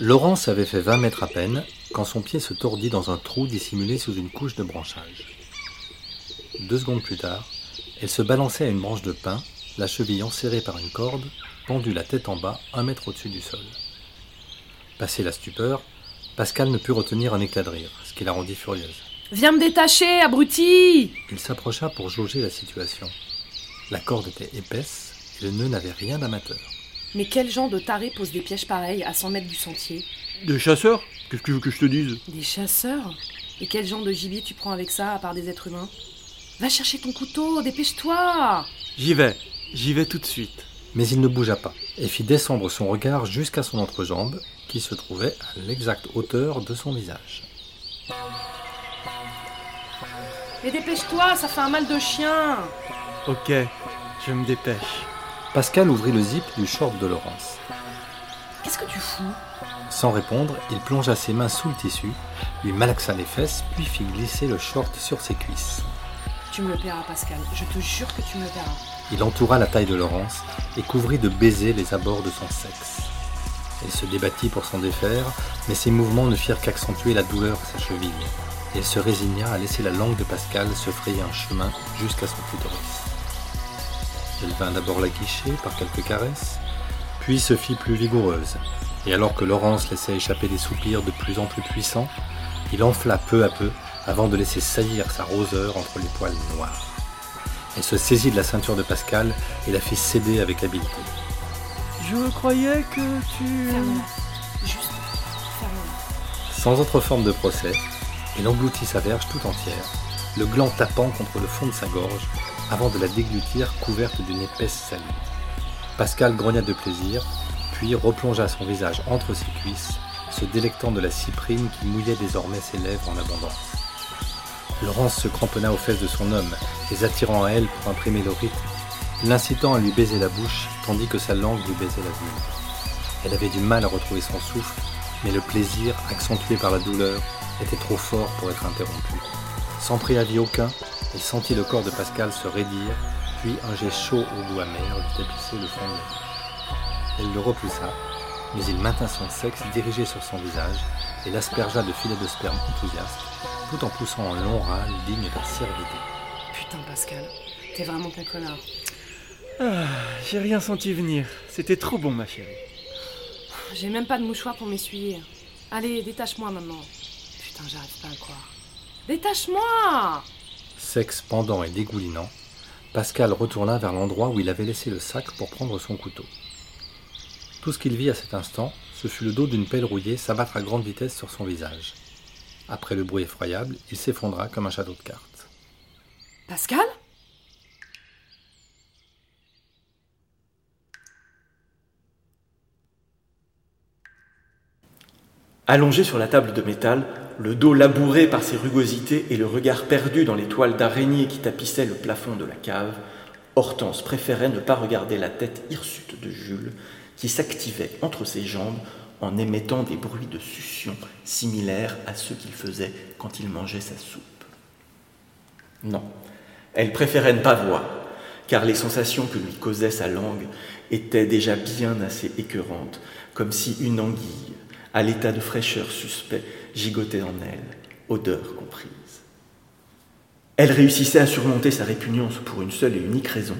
Laurence avait fait 20 mètres à peine quand son pied se tordit dans un trou dissimulé sous une couche de branchage. Deux secondes plus tard, elle se balançait à une branche de pin, la cheville enserrée par une corde, pendue la tête en bas, un mètre au-dessus du sol. Passé la stupeur, Pascal ne put retenir un éclat de rire, ce qui la rendit furieuse. Viens me détacher, abruti Il s'approcha pour jauger la situation. La corde était épaisse et le nœud n'avait rien d'amateur. Mais quel genre de taré pose des pièges pareils à 100 mètres du sentier Des chasseurs Qu'est-ce que tu veux que je te dise Des chasseurs Et quel genre de gibier tu prends avec ça, à part des êtres humains Va chercher ton couteau, dépêche-toi J'y vais, j'y vais tout de suite. Mais il ne bougea pas et fit descendre son regard jusqu'à son entrejambe, qui se trouvait à l'exacte hauteur de son visage. Mais dépêche-toi, ça fait un mal de chien Ok, je me dépêche. Pascal ouvrit le zip du short de Laurence. Qu'est-ce que tu fous? Sans répondre, il plongea ses mains sous le tissu, lui malaxa les fesses, puis fit glisser le short sur ses cuisses. Tu me le paieras, Pascal. Je te jure que tu me le paieras. Il entoura la taille de Laurence et couvrit de baisers les abords de son sexe. Elle se débattit pour s'en défaire, mais ses mouvements ne firent qu'accentuer la douleur à sa cheville. Et elle se résigna à laisser la langue de Pascal se frayer un chemin jusqu'à son clitoris. Elle vint d'abord la guicher par quelques caresses, puis se fit plus vigoureuse. Et alors que Laurence laissait échapper des soupirs de plus en plus puissants, il enfla peu à peu avant de laisser saillir sa roseur entre les poils noirs. Elle se saisit de la ceinture de Pascal et la fit céder avec habileté. Je croyais que tu... Juste. Sans autre forme de procès, il engloutit sa verge tout entière, le gland tapant contre le fond de sa gorge, avant de la déglutir couverte d'une épaisse salive. Pascal grogna de plaisir, puis replongea son visage entre ses cuisses, se délectant de la cyprine qui mouillait désormais ses lèvres en abondance. Laurence se cramponna aux fesses de son homme, les attirant à elle pour imprimer le rythme, l'incitant à lui baiser la bouche, tandis que sa langue lui baisait la vulve. Elle avait du mal à retrouver son souffle, mais le plaisir, accentué par la douleur, était trop fort pour être interrompu. Sans préavis aucun, il sentit le corps de Pascal se raidir, puis un jet chaud au goût amer lui tapisser le fond de la bouche. Elle le repoussa, mais il maintint son sexe dirigé sur son visage et l'aspergea de filets de sperme enthousiastes, tout en poussant un long râle digne d'un cervidé. Putain, Pascal, t'es vraiment qu'un connard. Ah, j'ai rien senti venir. C'était trop bon, ma chérie. J'ai même pas de mouchoir pour m'essuyer. Allez, détache-moi maintenant. Putain, j'arrive pas à le croire. Détache-moi Sexe pendant et dégoulinant, Pascal retourna vers l'endroit où il avait laissé le sac pour prendre son couteau. Tout ce qu'il vit à cet instant, ce fut le dos d'une pelle rouillée s'abattre à grande vitesse sur son visage. Après le bruit effroyable, il s'effondra comme un château de cartes. Pascal? Allongé sur la table de métal, le dos labouré par ses rugosités et le regard perdu dans les toiles d'araignée qui tapissaient le plafond de la cave, Hortense préférait ne pas regarder la tête hirsute de Jules, qui s'activait entre ses jambes en émettant des bruits de succion similaires à ceux qu'il faisait quand il mangeait sa soupe. Non, elle préférait ne pas voir, car les sensations que lui causait sa langue étaient déjà bien assez écœurantes, comme si une anguille, à l'état de fraîcheur suspect, gigotait en elle, odeur comprise. Elle réussissait à surmonter sa répugnance pour une seule et unique raison.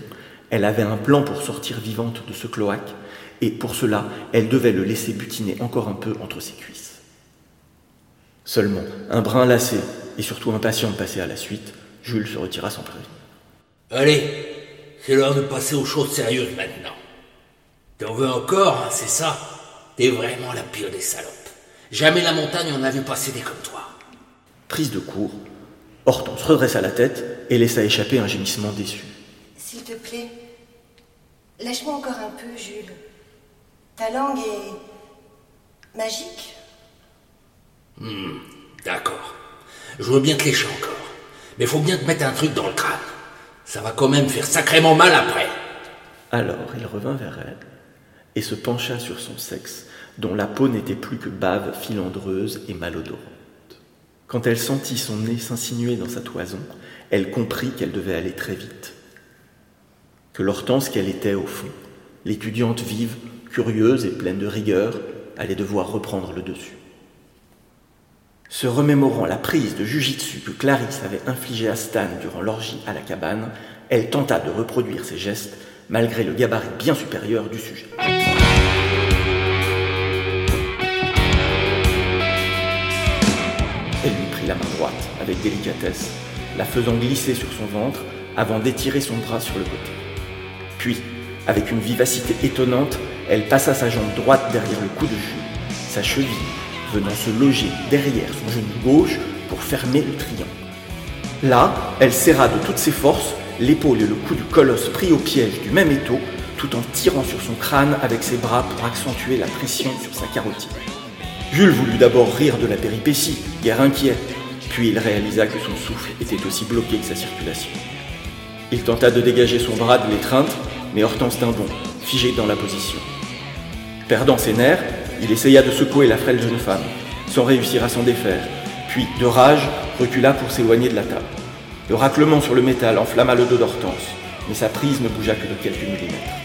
Elle avait un plan pour sortir vivante de ce cloaque, et pour cela, elle devait le laisser butiner encore un peu entre ses cuisses. Seulement, un brin lassé, et surtout impatient de passer à la suite, Jules se retira sans prévenir. Allez, c'est l'heure de passer aux choses sérieuses maintenant. T'en veux encore, hein, c'est ça? T'es vraiment la pire des salopes. Jamais la montagne en a vu passer des comme toi. Prise de court, Hortense redressa la tête et laissa échapper un gémissement déçu. S'il te plaît, lâche-moi encore un peu, Jules. Ta langue est magique. D'accord. Je veux bien te lécher encore. Mais faut bien te mettre un truc dans le crâne. Ça va quand même faire sacrément mal après. Alors il revint vers elle et se pencha sur son sexe, dont la peau n'était plus que bave filandreuse et malodorante. Quand elle sentit son nez s'insinuer dans sa toison, elle comprit qu'elle devait aller très vite. Que l'hortense qu'elle était au fond, l'étudiante vive, curieuse et pleine de rigueur, allait devoir reprendre le dessus. Se remémorant la prise de jujitsu que Clarisse avait infligée à Stan durant l'orgie à la cabane, elle tenta de reproduire ses gestes malgré le gabarit bien supérieur du sujet. La main droite avec délicatesse, la faisant glisser sur son ventre avant d'étirer son bras sur le côté. Puis, avec une vivacité étonnante, elle passa sa jambe droite derrière le cou de Jules, sa cheville venant se loger derrière son genou gauche pour fermer le triangle. Là, elle serra de toutes ses forces l'épaule et le cou du colosse pris au piège du même étau, tout en tirant sur son crâne avec ses bras pour accentuer la pression sur sa carotide. Jules voulut d'abord rire de la péripétie, guère inquiet, puis il réalisa que son souffle était aussi bloqué que sa circulation. Il tenta de dégager son bras de l'étreinte, mais Hortense d'un bond, figé dans la position. Perdant ses nerfs, il essaya de secouer la frêle jeune femme, sans réussir à s'en défaire, puis, de rage, recula pour s'éloigner de la table. Le raclement sur le métal enflamma le dos d'Hortense, mais sa prise ne bougea que de quelques millimètres.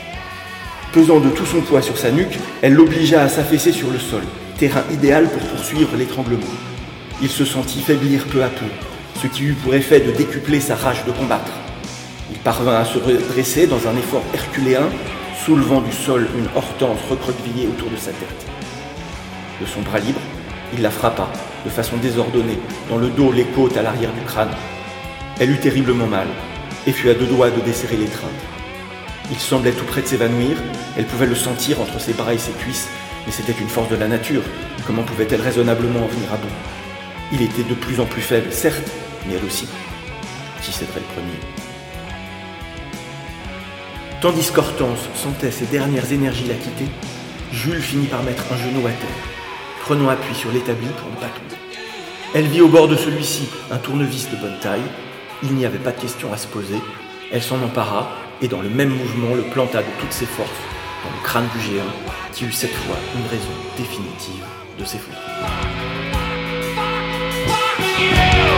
Pesant de tout son poids sur sa nuque, elle l'obligea à s'affaisser sur le sol, terrain idéal pour poursuivre l'étranglement. Il se sentit faiblir peu à peu, ce qui eut pour effet de décupler sa rage de combattre. Il parvint à se redresser dans un effort herculéen, soulevant du sol une hortense recroquevillée autour de sa tête. De son bras libre, il la frappa, de façon désordonnée, dans le dos, les côtes, à l'arrière du crâne. Elle eut terriblement mal, et fut à deux doigts de desserrer l'étreinte. Il semblait tout près de s'évanouir, elle pouvait le sentir entre ses bras et ses cuisses, mais c'était une force de la nature, comment pouvait-elle raisonnablement en venir à bout? Il était de plus en plus faible, certes, mais elle aussi. Qui céderait le premier Tandis qu'Hortense sentait ses dernières énergies la quitter, Jules finit par mettre un genou à terre, prenant appui sur l'établi pour ne pas tomber. Elle vit au bord de celui-ci un tournevis de bonne taille. Il n'y avait pas de question à se poser. Elle s'en empara et dans le même mouvement le planta de toutes ses forces dans le crâne du géant qui eut cette fois une raison définitive de s'effondrer. Fuck you!